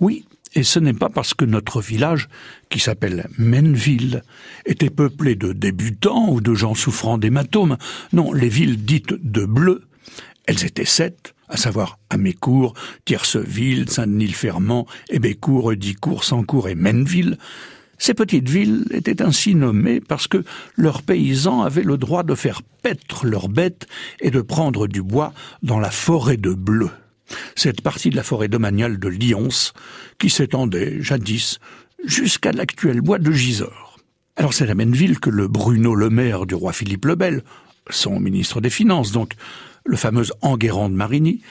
Oui, et ce n'est pas parce que notre village, qui s'appelle Menville, était peuplé de débutants ou de gens souffrant d'hématomes. Non, les villes dites de bleu, elles étaient sept, à savoir Amécourt, Tierceville, Saint-Denis-le-Fermant, Hébécourt, Eudicourt, Sancourt et Menville. Ces petites villes étaient ainsi nommées parce que leurs paysans avaient le droit de faire paître leurs bêtes et de prendre du bois dans la forêt de bleu cette partie de la forêt domaniale de Lyons, qui s'étendait jadis jusqu'à l'actuel bois de Gisors. Alors c'est à Menneville que le Bruno Le Maire du roi Philippe le Bel, son ministre des Finances donc, le fameux Enguerrand de Marigny,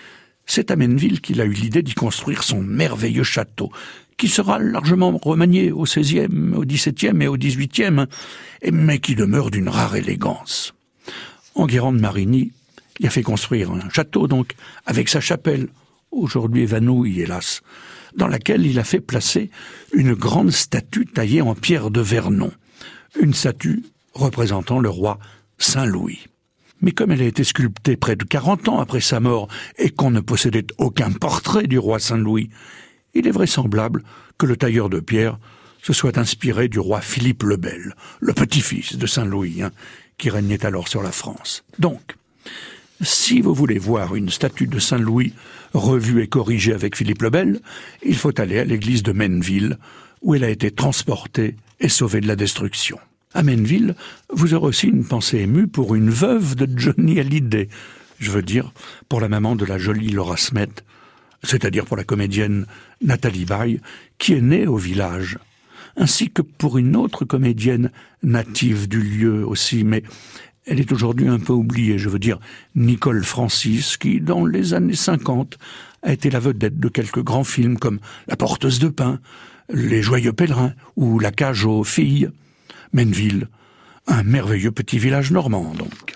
c'est à Menneville qu'il a eu l'idée d'y construire son merveilleux château, qui sera largement remanié au XVIe, au XVIIe et au XVIIIe, mais qui demeure d'une rare élégance. Enguerrand de Marigny il a fait construire un château, donc, avec sa chapelle, aujourd'hui évanouie, hélas, dans laquelle il a fait placer une grande statue taillée en pierre de Vernon, une statue représentant le roi Saint-Louis. Mais comme elle a été sculptée près de quarante ans après sa mort et qu'on ne possédait aucun portrait du roi Saint-Louis, il est vraisemblable que le tailleur de pierre se soit inspiré du roi Philippe le Bel, le petit-fils de Saint-Louis, hein, qui régnait alors sur la France. Donc, si vous voulez voir une statue de Saint-Louis revue et corrigée avec Philippe le Bel, il faut aller à l'église de Menneville, où elle a été transportée et sauvée de la destruction. À Menneville, vous aurez aussi une pensée émue pour une veuve de Johnny Hallyday, je veux dire pour la maman de la jolie Laura Smet, c'est-à-dire pour la comédienne Nathalie Baye, qui est née au village, ainsi que pour une autre comédienne native du lieu aussi, mais elle est aujourd'hui un peu oubliée, je veux dire Nicole Francis, qui, dans les années 50, a été la vedette de quelques grands films comme La porteuse de pain, Les joyeux pèlerins ou La cage aux filles. Menville, un merveilleux petit village normand, donc.